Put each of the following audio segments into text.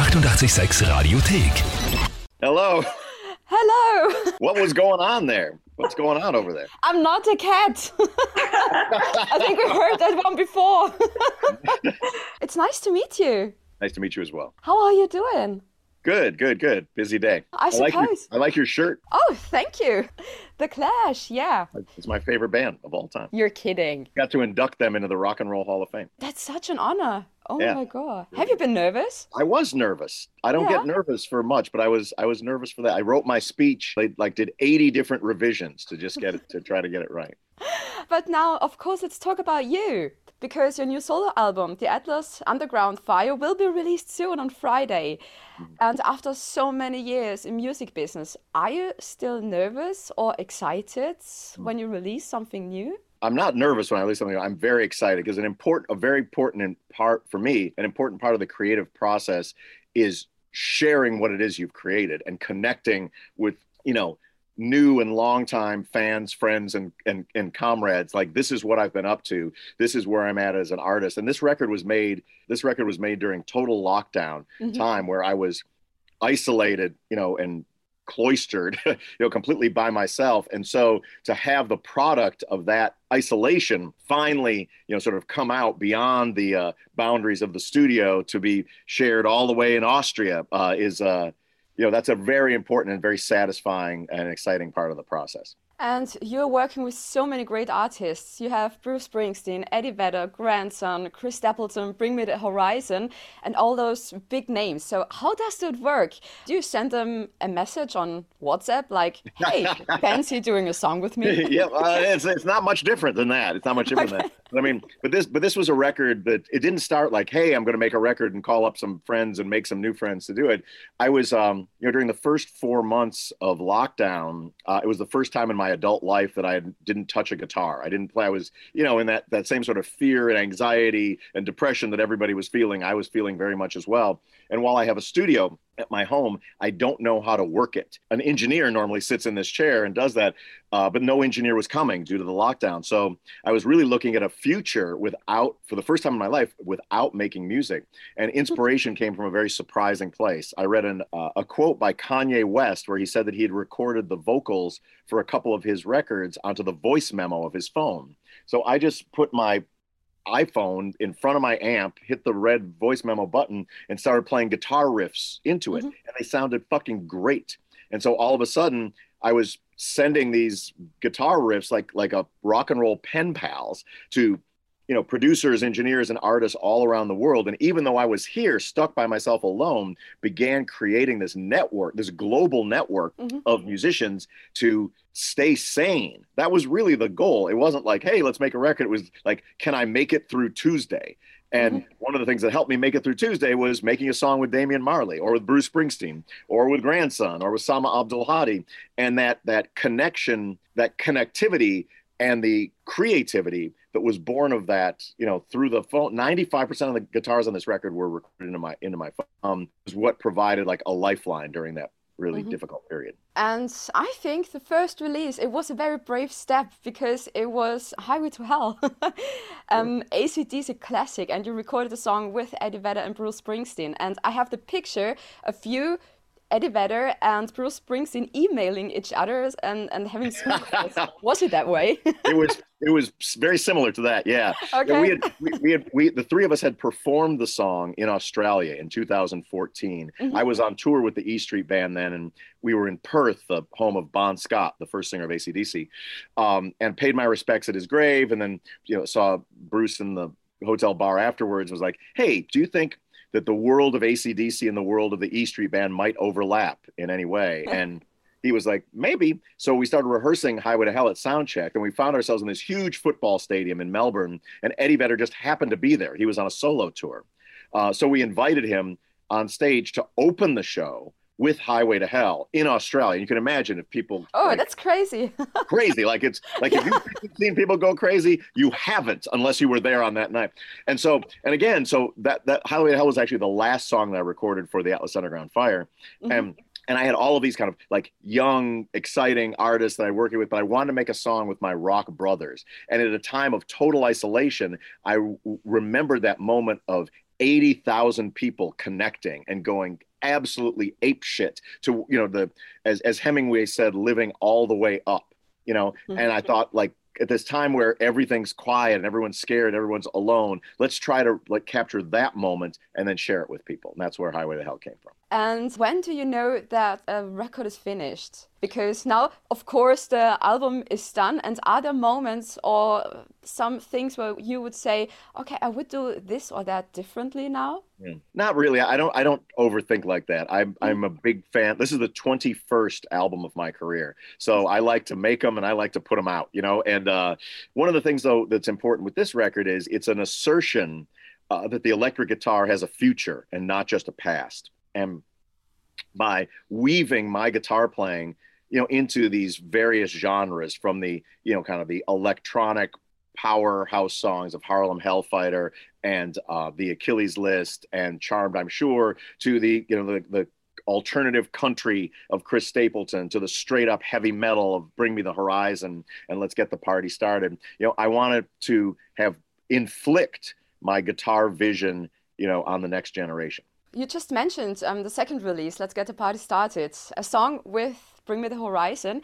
886 Radiothek. Hello. Hello. What was going on there? What's going on over there? I'm not a cat. I think we heard that one before. it's nice to meet you. Nice to meet you as well. How are you doing? Good, good, good. Busy day. I like your, suppose. I like your shirt. Oh, thank you. The Clash, yeah. It's my favorite band of all time. You're kidding. Got to induct them into the Rock and Roll Hall of Fame. That's such an honor. Oh Yeah. my god. Have you been nervous? I was nervous. I don't Yeah. get nervous for much, but I was I was nervous for that. I wrote my speech. I like did 80 different revisions to just get it to try to get it right. But now, of course, let's talk about you. Because your new solo album, The Atlas Underground Fire, will be released soon on Friday. Mm-hmm. And after so many years in music business, are you still nervous or excited mm. when you release something new? I'm not nervous when I release something. I'm very excited because an important, a very important part for me, an important part of the creative process is sharing what it is you've created and connecting with, you know, new and longtime fans, friends, and and and comrades. Like this is what I've been up to. This is where I'm at as an artist. And this record was made. This record was made during total lockdown Mhm. time where I was isolated, you know, and cloistered, you know, completely by myself. And so to have the product of that isolation finally, you know, sort of come out beyond the uh, boundaries of the studio to be shared all the way in Austria uh, is, uh, you know, that's a very important and very satisfying and exciting part of the process. And you're working with so many great artists. You have Bruce Springsteen, Eddie Vedder, Grandson, Chris Stapleton, Bring Me the Horizon, and all those big names. So, how does that work? Do you send them a message on WhatsApp like, hey, fancy doing a song with me? yeah, uh, it's it's not much different than that. It's not much different than that. But I mean, but this but this was a record that it didn't start like, hey, I'm going to make a record and call up some friends and make some new friends to do it. I was, um, you know, during the first four months of lockdown, uh, it was the first time in my adult life that I didn't touch a guitar. I didn't play. I was, you know, in that that same sort of fear and anxiety and depression that everybody was feeling. I was feeling very much as well. And while I have a studio at my home, I don't know how to work it. An engineer normally sits in this chair and does that, uh, but no engineer was coming due to the lockdown. So I was really looking at a future without, for the first time in my life, without making music. And inspiration came from a very surprising place. I read an, uh, a quote by Kanye West where he said that he had recorded the vocals for a couple of his records onto the voice memo of his phone. So I just put my iPhone in front of my amp, hit the red voice memo button, and started playing guitar riffs into it. Mhm. And they sounded fucking great. And so all of a sudden, I was sending these guitar riffs like like a rock and roll pen pals to you know producers engineers and artists all around the world. And even though i was here stuck by myself alone began creating this network this global network Mhm. of musicians to stay sane. That was really the goal. It wasn't like hey let's make a record. It was like can i make it through tuesday? And one of the things that helped me make it through Tuesday was making a song with Damian Marley or with Bruce Springsteen or with Grandson or with Sama' Abdulhadi. And that that connection, that connectivity and the creativity that was born of that, you know, through the phone. 95% of the guitars on this record were recorded into my into my phone. Um, was what provided like a lifeline during that really Mhm. difficult period. And I think the first release, it was a very brave step because it was Highway to Hell, um, ACDC classic, and you recorded the song with Eddie Vedder and Bruce Springsteen. And I have the picture of you, Eddie Vedder, and Bruce Springsteen emailing each other and, and having Zoom calls. was it that way? it was it was very similar to that yeah okay. we had we, we had we the three of us had performed the song in australia in 2014 Mhm. i was on tour with the e street band then and we were in perth the home of bon scott the first singer of acdc um, and paid my respects at his grave and then you know saw bruce in the hotel bar afterwards was like hey do you think that the world of acdc and the world of the e street band might overlap in any way and he was like, maybe. So we started rehearsing Highway to Hell at Soundcheck, and we found ourselves in this huge football stadium in Melbourne. And Eddie Vedder just happened to be there. He was on a solo tour. Uh, so we invited him on stage to open the show with Highway to Hell in Australia. You can imagine if people oh, like, that's crazy. crazy. Like it's like if you've seen people go crazy, you haven't unless you were there on that night. And so, and again, so that that Highway to Hell was actually the last song that I recorded for the Atlas Underground Fire. Mhm. And and I had all of these kind of like young, exciting artists that I working with, but I wanted to make a song with my rock brothers. And at a time of total isolation, I w- remembered that moment of 80,000 people connecting and going absolutely ape shit to you know the as as Hemingway said living all the way up you know mm-hmm. and I thought like at this time where everything's quiet and everyone's scared, everyone's alone, let's try to like capture that moment and then share it with people. And that's where Highway to Hell came from. And when do you know that a record is finished? Because now, of course, the album is done. And are there moments or some things where you would say, okay, I would do this or that differently now? Yeah. Not really. I don't. I don't overthink like that. I'm. Hmm. I'm a big fan. This is the 21st album of my career, so I like to make them and I like to put them out. You know. And uh, one of the things though that's important with this record is it's an assertion uh, that the electric guitar has a future and not just a past and by weaving my guitar playing you know into these various genres from the you know kind of the electronic powerhouse songs of Harlem Hellfighter and uh, the Achilles List and Charmed, I'm sure, to the you know the the alternative country of Chris Stapleton to the straight up heavy metal of Bring Me the Horizon and Let's Get the Party Started. You know, I wanted to have inflict my guitar vision, you know, on the next generation. You just mentioned um, the second release, Let's Get the Party Started, a song with Bring Me the Horizon.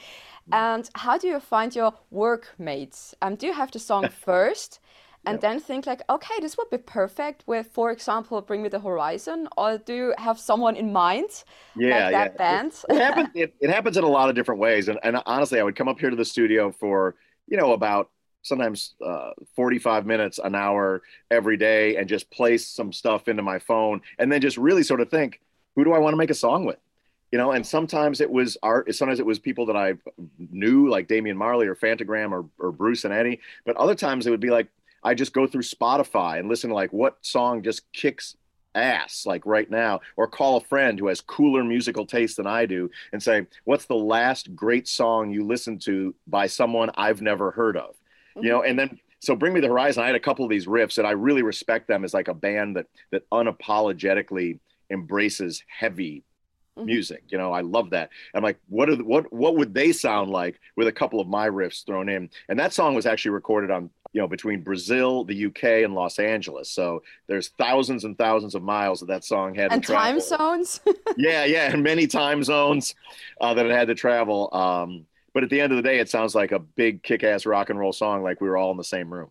And how do you find your workmates? Um, do you have the song first and then think like, okay, this would be perfect with, for example, Bring Me the Horizon? Or do you have someone in mind? Yeah, like that yeah. band? It, it, happens, it, it happens in a lot of different ways. And, and honestly, I would come up here to the studio for, you know, about sometimes uh, 45 minutes, an hour every day, and just place some stuff into my phone, and then just really sort of think, who do I want to make a song with? You know, and sometimes it was art. Sometimes it was people that I knew, like Damian Marley or Phantogram or, or Bruce and Eddie. But other times it would be like I just go through Spotify and listen to like what song just kicks ass like right now or call a friend who has cooler musical taste than I do and say what's the last great song you listened to by someone I've never heard of you know, and then so Bring Me the Horizon. I had a couple of these riffs, and I really respect them as like a band that that unapologetically embraces heavy mm-hmm. music. You know, I love that. I'm like, what are the, what what would they sound like with a couple of my riffs thrown in? And that song was actually recorded on you know between Brazil, the UK, and Los Angeles. So there's thousands and thousands of miles that that song had and to travel. time zones. yeah, yeah, and many time zones uh, that it had to travel. Um, but at the end of the day, it sounds like a big kick-ass rock and roll song, like we were all in the same room.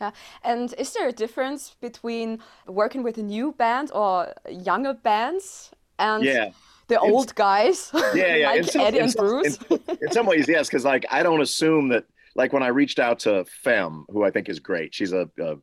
Yeah, and is there a difference between working with a new band or younger bands and yeah. the old guys yeah, yeah. like some, Eddie and some, Bruce? in, in some ways, yes, because like I don't assume that like when I reached out to phem, who I think is great, she's a, a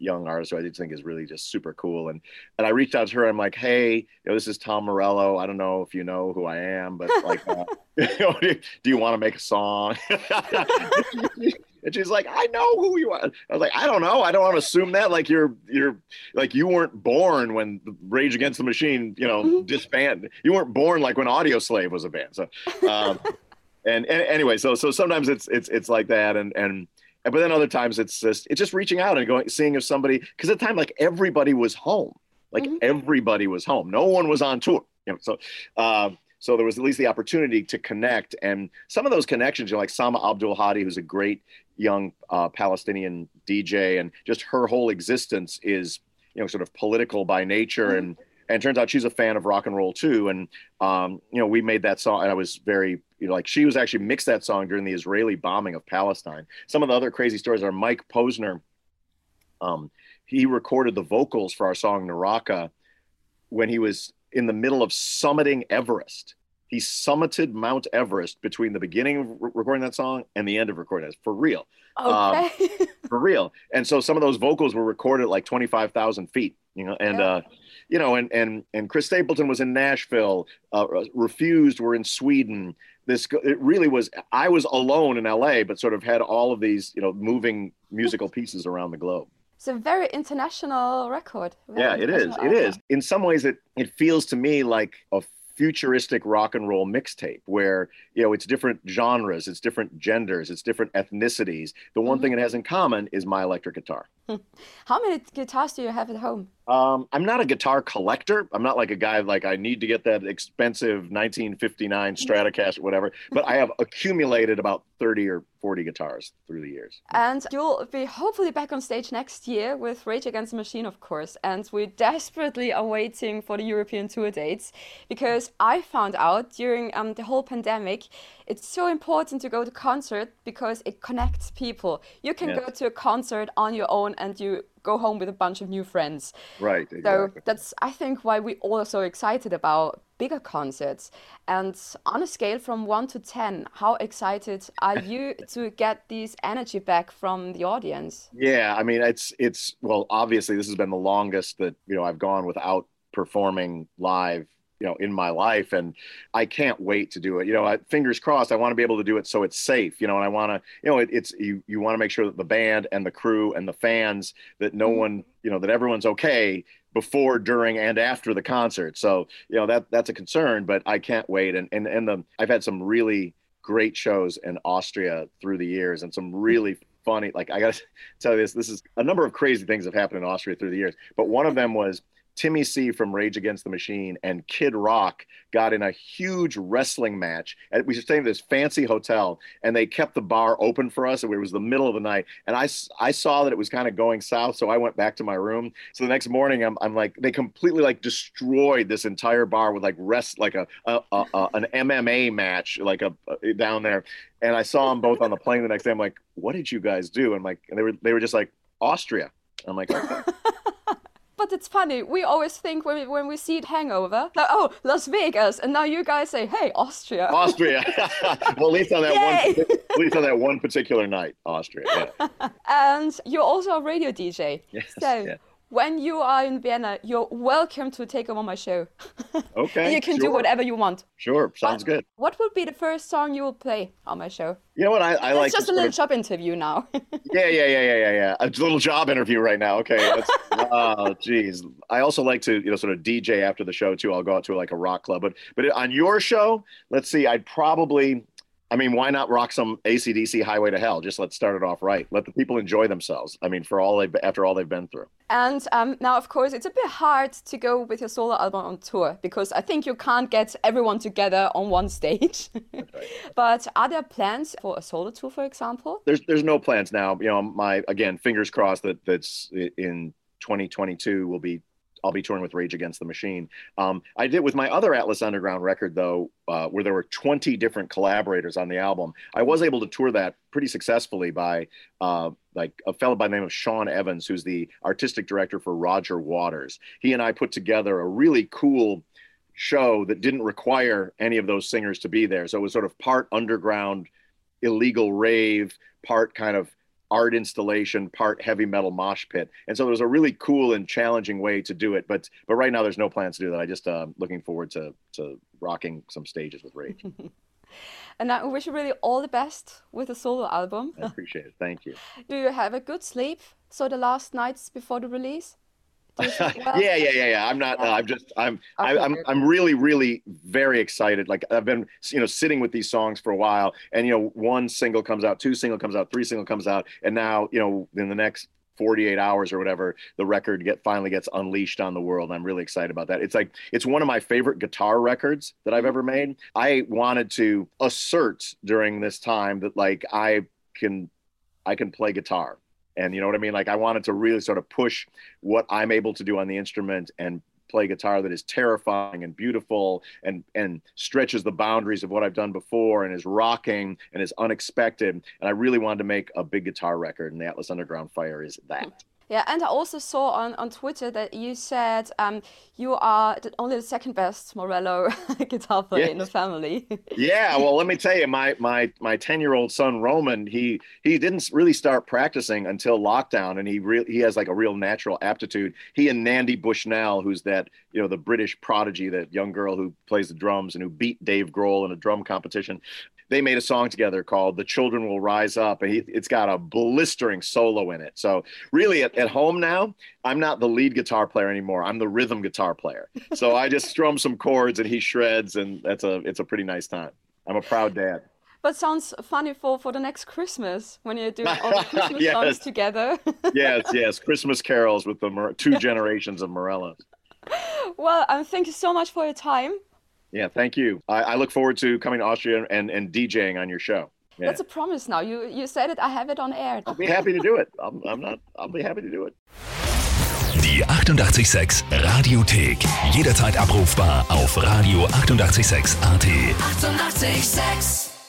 young artist who I just think is really just super cool. And and I reached out to her. I'm like, hey, you know, this is Tom Morello. I don't know if you know who I am, but like, uh, you know, do, you want to make a song? and she's like, I know who you are. I was like, I don't know. I don't want to assume that. Like you're you're like you weren't born when Rage Against the Machine, you know, mm-hmm. disbanded. You weren't born like when Audioslave was a band. So. Um, and, and anyway, so so sometimes it's it's it's like that, and and but then other times it's just it's just reaching out and going seeing if somebody because at the time like everybody was home like mm-hmm. everybody was home no one was on tour you know so uh, so there was at least the opportunity to connect and some of those connections you know like Sama' Abdulhadi who's a great young uh, palestinian dj and just her whole existence is you know sort of political by nature mm-hmm. and and turns out she's a fan of rock and roll too. And um, you know, we made that song, and I was very you know, like she was actually mixed that song during the Israeli bombing of Palestine. Some of the other crazy stories are Mike Posner. Um, he recorded the vocals for our song Naraka when he was in the middle of summiting Everest. He summited Mount Everest between the beginning of re- recording that song and the end of recording it for real. Okay. Um, for real. And so some of those vocals were recorded like 25,000 feet, you know, and, yeah. uh, you know, and, and, and Chris Stapleton was in Nashville, uh, Refused were in Sweden. This, it really was, I was alone in LA, but sort of had all of these, you know, moving musical pieces around the globe. It's a very international record. Very yeah, it is. It is. In some ways, it, it feels to me like a futuristic rock and roll mixtape where you know it's different genres it's different genders it's different ethnicities the one mm-hmm. thing it has in common is my electric guitar How many guitars do you have at home? Um, I'm not a guitar collector. I'm not like a guy like I need to get that expensive 1959 Stratocaster, or whatever. But I have accumulated about 30 or 40 guitars through the years. And you'll be hopefully back on stage next year with Rage Against the Machine, of course. And we desperately are waiting for the European tour dates because I found out during um, the whole pandemic, it's so important to go to concert because it connects people. You can yeah. go to a concert on your own and you go home with a bunch of new friends. Right. Exactly. So that's I think why we all are so excited about bigger concerts. And on a scale from one to ten, how excited are you to get this energy back from the audience? Yeah, I mean it's it's well obviously this has been the longest that you know I've gone without performing live you know in my life and i can't wait to do it. You know I, fingers crossed i want to be able to do it so it's safe you know and i want to you know it, it's you you want to make sure that the band and the crew and the fans that no mm-hmm. one you know that everyone's okay before during and after the concert. So you know that that's a concern but i can't wait. And and and the i've had some really great shows in austria through the years and some really funny like i gotta tell you this this is a number of crazy things have happened in austria through the years but one of them was Timmy C from Rage Against the Machine and Kid Rock got in a huge wrestling match. And we were staying at this fancy hotel, and they kept the bar open for us. And it was the middle of the night, and I, I saw that it was kind of going south, so I went back to my room. So the next morning, I'm, I'm like, they completely like destroyed this entire bar with like rest, like a, a, a, a an MMA match, like a, a down there. And I saw them both on the plane the next day. I'm like, what did you guys do? And like, and they were they were just like Austria. I'm like. Okay. But it's funny. We always think when we, when we see it Hangover, like, oh, Las Vegas, and now you guys say, hey, Austria. Austria. well, at least on that Yay! one, at least on that one particular night, Austria. Yeah. and you're also a radio DJ. Yes. So yeah when you are in Vienna, you're welcome to take over my show. Okay. you can sure. do whatever you want. Sure, sounds good. What would be the first song you will play on my show? You know what I, I It's like. just a little of... job interview now. yeah, yeah, yeah, yeah, yeah, yeah. A little job interview right now. Okay. oh, geez. I also like to, you know, sort of DJ after the show too. I'll go out to like a rock club, but but on your show, let's see. I'd probably I mean, why not rock some ACDC Highway to Hell? Just let's start it off right. Let the people enjoy themselves. I mean, for all they after all they've been through. And um, now, of course, it's a bit hard to go with your solo album on tour because I think you can't get everyone together on one stage. Right. but are there plans for a solo tour, for example? There's there's no plans now. You know, my again, fingers crossed that that's in 2022 will be I'll be touring with Rage Against the Machine. Um, I did with my other Atlas Underground record though, uh, where there were 20 different collaborators on the album. I was able to tour that pretty successfully by uh, like a fellow by the name of Sean Evans, who's the artistic director for Roger Waters. He and I put together a really cool show that didn't require any of those singers to be there. So it was sort of part underground, illegal rave, part kind of art installation, part heavy metal mosh pit. And so it was a really cool and challenging way to do it. But but right now there's no plans to do that. I just uh, looking forward to to rocking some stages with Rage. and I wish you really all the best with the solo album. I appreciate it. Thank you. Do you have a good sleep? So the last nights before the release? yeah, yeah, yeah, yeah. I'm not. Uh, I'm just. I'm. Okay, I, I'm. I'm really, really very excited. Like I've been, you know, sitting with these songs for a while, and you know, one single comes out, two single comes out, three single comes out, and now, you know, in the next 48 hours or whatever, the record get finally gets unleashed on the world. I'm really excited about that. It's like it's one of my favorite guitar records that I've ever made. I wanted to assert during this time that like I can I can play guitar and you know what I mean? Like I wanted to really sort of push what I'm able to do on the instrument and play guitar that is terrifying and beautiful and and stretches the boundaries of what I've done before and is rocking and is unexpected. And I really wanted to make a big guitar record, and the Atlas Underground Fire is that. Yeah, and I also saw on, on Twitter that you said um, you are the, only the second best Morello guitar player in the family. yeah, well, let me tell you, my my my ten year old son Roman, he he didn't really start practicing until lockdown, and he really he has like a real natural aptitude. He and Nandi Bushell, who's that you know the British prodigy, that young girl who plays the drums and who beat Dave Grohl in a drum competition they made a song together called "The Children Will Rise Up," and he, it's got a blistering solo in it. So really, at, at home now, I'm not the lead guitar player anymore. I'm the rhythm guitar player. So I just strum some chords and he shreds, and that's a it's a pretty nice time. I'm a proud dad. But sounds funny for, for the next Christmas when you're doing all the Christmas Yes. songs together. yes, yes, Christmas carols with the two generations of Morellos. well, um, thank you so much for your time. Yeah, thank you. I, I look forward to coming to Austria and, and DJing on your show. Yeah. That's a promise now. You you said it. I have it on air. I'll be happy to do it. I'm, I'm not. I'll be happy to do it. Die 886 Radiothek. Jederzeit abrufbar auf radio886.at. 886! 886